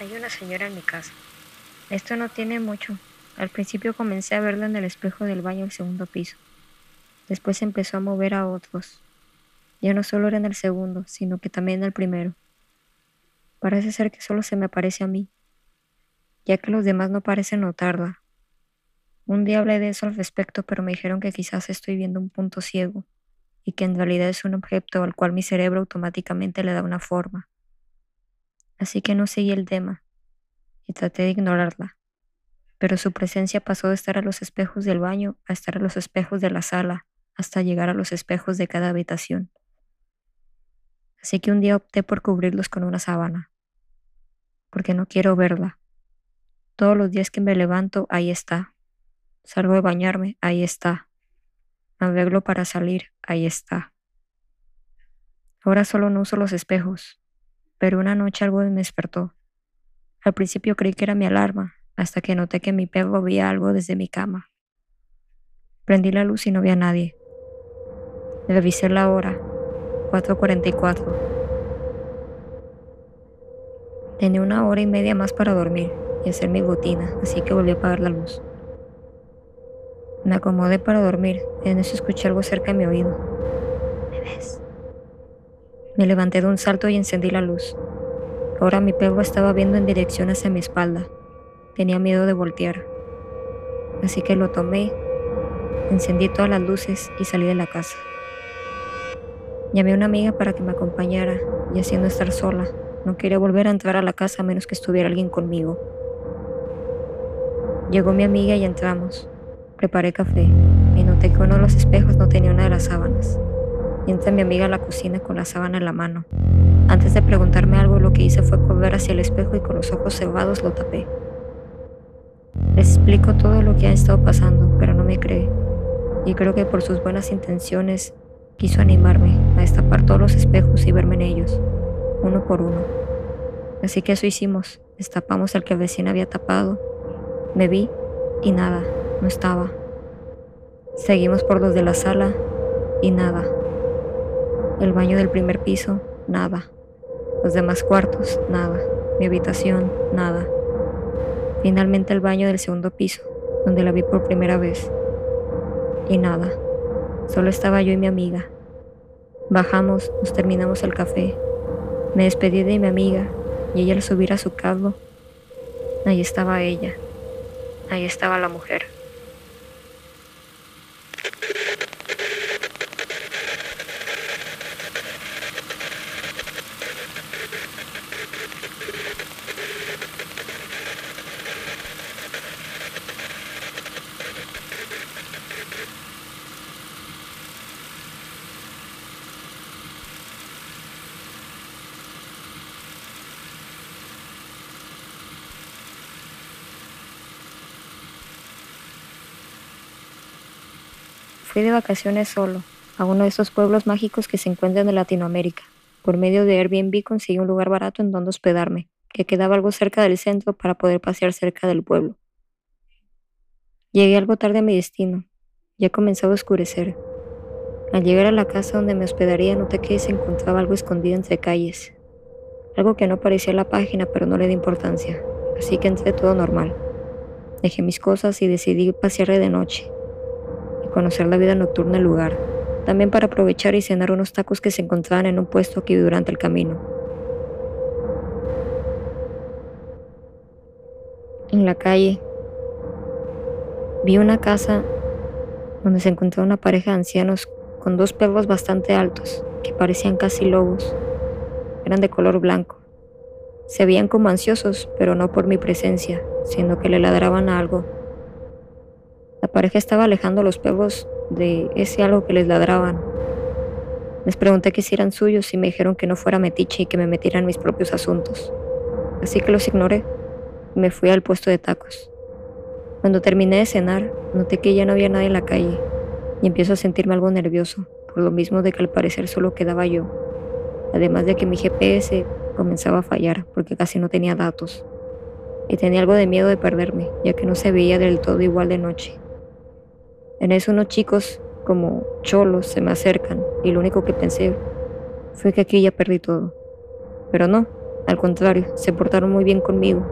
Hay una señora en mi casa. Esto no tiene mucho. Al principio comencé a verla en el espejo del baño del segundo piso. Después empezó a mover a otros. Ya no solo era en el segundo, sino que también en el primero. Parece ser que solo se me aparece a mí, ya que los demás no parecen notarla. Un día hablé de eso al respecto, pero me dijeron que quizás estoy viendo un punto ciego y que en realidad es un objeto al cual mi cerebro automáticamente le da una forma. Así que no seguí el tema y traté de ignorarla, pero su presencia pasó de estar a los espejos del baño a estar a los espejos de la sala, hasta llegar a los espejos de cada habitación. Así que un día opté por cubrirlos con una sábana, porque no quiero verla. Todos los días que me levanto, ahí está. Salgo de bañarme, ahí está. Me arreglo para salir, ahí está. Ahora solo no uso los espejos, pero una noche algo me despertó. Al principio creí que era mi alarma, hasta que noté que mi perro veía algo desde mi cama. Prendí la luz y no vi a nadie. Revisé la hora, 4.44. Tenía una hora y media más para dormir y hacer mi rutina, así que volví a apagar la luz. Me acomodé para dormir y en eso escuché algo cerca de mi oído. ¿Me ves? Me levanté de un salto y encendí la luz. Ahora mi perro estaba viendo en dirección hacia mi espalda. Tenía miedo de voltear. Así que lo tomé, encendí todas las luces y salí de la casa. Llamé a una amiga para que me acompañara y haciendo estar sola. No quería volver a entrar a la casa a menos que estuviera alguien conmigo. Llegó mi amiga y entramos. Preparé café y noté que uno de los espejos no tenía una de las sábanas. Entra mi amiga a la cocina con la sábana en la mano. Antes de preguntarme algo, lo que hice fue correr hacia el espejo y con los ojos cerrados lo tapé. Les explico todo lo que ha estado pasando, pero no me cree. Y creo que por sus buenas intenciones quiso animarme a destapar todos los espejos y verme en ellos, uno por uno. Así que eso hicimos. Destapamos el que el vecino había tapado. Me vi y nada, no estaba. Seguimos por los de la sala y nada. El baño del primer piso, nada. Los demás cuartos, nada. Mi habitación, nada. Finalmente el baño del segundo piso, donde la vi por primera vez. Y nada. Solo estaba yo y mi amiga. Bajamos, nos terminamos el café. Me despedí de mi amiga y ella al subir a su carro, ahí estaba ella. Ahí estaba la mujer. Fui de vacaciones solo, a uno de esos pueblos mágicos que se encuentran en Latinoamérica. Por medio de Airbnb conseguí un lugar barato en donde hospedarme, que quedaba algo cerca del centro para poder pasear cerca del pueblo. Llegué algo tarde a mi destino. Ya comenzaba a oscurecer. Al llegar a la casa donde me hospedaría noté que se encontraba algo escondido entre calles. Algo que no parecía la página, pero no le di importancia. Así que entré todo normal. Dejé mis cosas y decidí pasear de noche conocer la vida nocturna del lugar, también para aprovechar y cenar unos tacos que se encontraban en un puesto aquí durante el camino. En la calle vi una casa donde se encontraba una pareja de ancianos con dos perros bastante altos que parecían casi lobos. Eran de color blanco. Se veían como ansiosos, pero no por mi presencia, sino que le ladraban a algo la pareja estaba alejando los perros de ese algo que les ladraban. Les pregunté que si eran suyos y me dijeron que no fuera metiche y que me metiera en mis propios asuntos. Así que los ignoré y me fui al puesto de tacos. Cuando terminé de cenar, noté que ya no había nadie en la calle y empiezo a sentirme algo nervioso, por lo mismo de que al parecer solo quedaba yo. Además de que mi GPS comenzaba a fallar porque casi no tenía datos. Y tenía algo de miedo de perderme, ya que no se veía del todo igual de noche. En eso unos chicos como cholos se me acercan y lo único que pensé fue que aquí ya perdí todo. Pero no, Al contrario, se portaron muy bien conmigo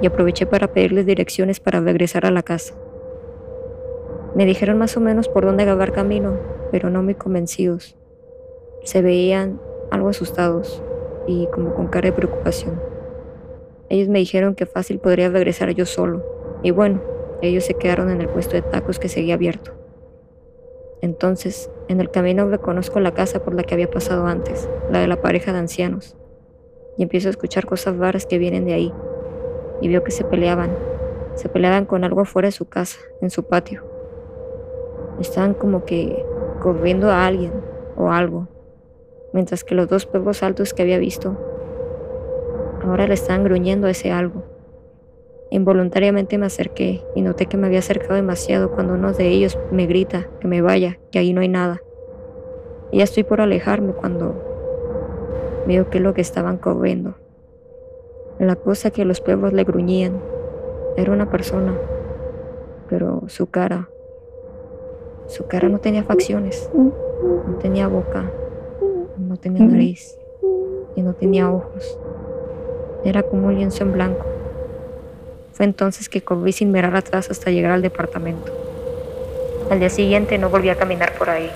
y aproveché para pedirles direcciones para regresar a la casa. Me dijeron más o menos por dónde agarrar camino, pero no muy convencidos. Se veían algo asustados y como con cara de preocupación. Ellos me dijeron que fácil podría regresar yo solo, y bueno, ellos se quedaron en el puesto de tacos que seguía abierto. Entonces, en el camino reconozco la casa por la que había pasado antes, la de la pareja de ancianos, y empiezo a escuchar cosas raras que vienen de ahí, y veo que se peleaban, se peleaban con algo afuera de su casa, en su patio. Estaban como que corriendo a alguien o algo, mientras que los dos perros altos que había visto ahora le estaban gruñendo a ese algo. Involuntariamente me acerqué y noté que me había acercado demasiado cuando uno de ellos me grita que me vaya, que ahí no hay nada. Y ya estoy por alejarme cuando veo que es lo que estaban corriendo. La cosa que los perros le gruñían era una persona, pero su cara, su cara no tenía facciones, no tenía boca, no tenía nariz y no tenía ojos. Era como un lienzo en blanco. Fue entonces que corrí sin mirar atrás hasta llegar al departamento. Al día siguiente no volví a caminar por ahí.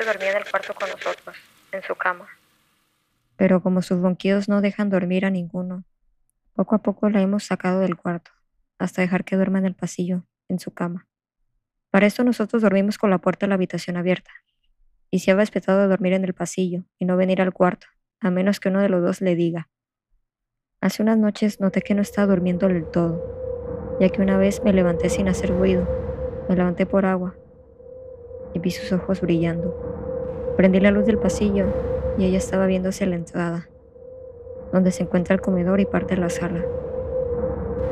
Dormía en el cuarto con nosotros, en su cama. Pero como sus ronquidos no dejan dormir a ninguno, poco a poco la hemos sacado del cuarto, hasta dejar que duerma en el pasillo, en su cama. Para esto nosotros dormimos con la puerta de la habitación abierta, y se ha respetado dormir en el pasillo y no venir al cuarto, a menos que uno de los dos le diga. Hace unas noches noté que no estaba durmiendo del todo, ya que una vez me levanté sin hacer ruido, me levanté por agua vi sus ojos brillando. Prendí la luz del pasillo y ella estaba viendo hacia la entrada, donde se encuentra el comedor y parte de la sala.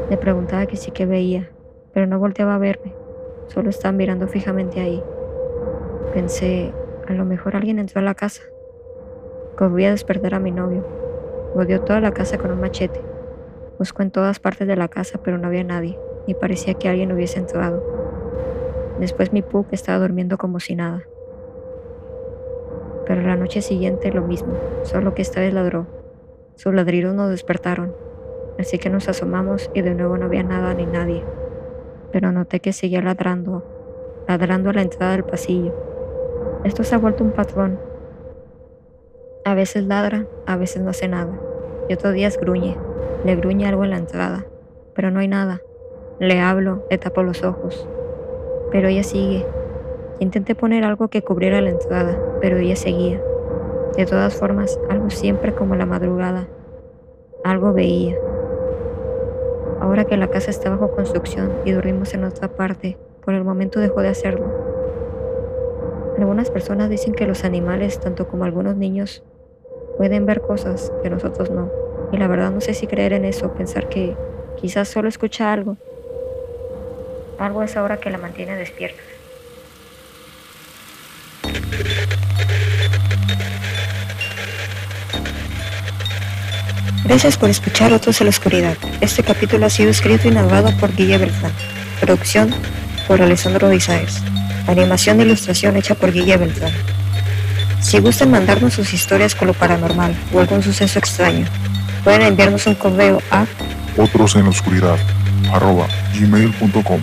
Le preguntaba que sí que veía, pero no volteaba a verme, solo estaba mirando fijamente ahí. Pensé, a lo mejor alguien entró a la casa. Corrí a despertar a mi novio. Rodeó toda la casa con un machete. Buscó en todas partes de la casa, pero no había nadie, ni parecía que alguien hubiese entrado. Después mi Puck estaba durmiendo como si nada. Pero la noche siguiente lo mismo, solo que esta vez ladró. Sus ladridos nos despertaron, así que nos asomamos y de nuevo no había nada ni nadie. Pero noté que seguía ladrando, ladrando a la entrada del pasillo. Esto se ha vuelto un patrón. A veces ladra, a veces no hace nada. Y otros días gruñe, le gruñe algo en la entrada, pero no hay nada. Le hablo, le tapo los ojos, pero ella sigue. Intenté poner algo que cubriera la entrada, pero ella seguía. De todas formas, algo siempre como la madrugada. Algo veía. Ahora que la casa está bajo construcción y dormimos en otra parte, por el momento dejó de hacerlo. Algunas personas dicen que los animales, tanto como algunos niños, pueden ver cosas que nosotros no. Y la verdad no sé si creer en eso, pensar que quizás solo escucha algo algo es ahora que la mantiene despierta. Gracias por escuchar Otros en la Oscuridad. Este capítulo ha sido escrito y narrado por Guille Beltrán. Producción por Alessandro Isaes. Animación e ilustración hecha por Guille Beltrán. Si gustan mandarnos sus historias con lo paranormal o algún suceso extraño, pueden enviarnos un correo a otros en la oscuridad arroba gmail.com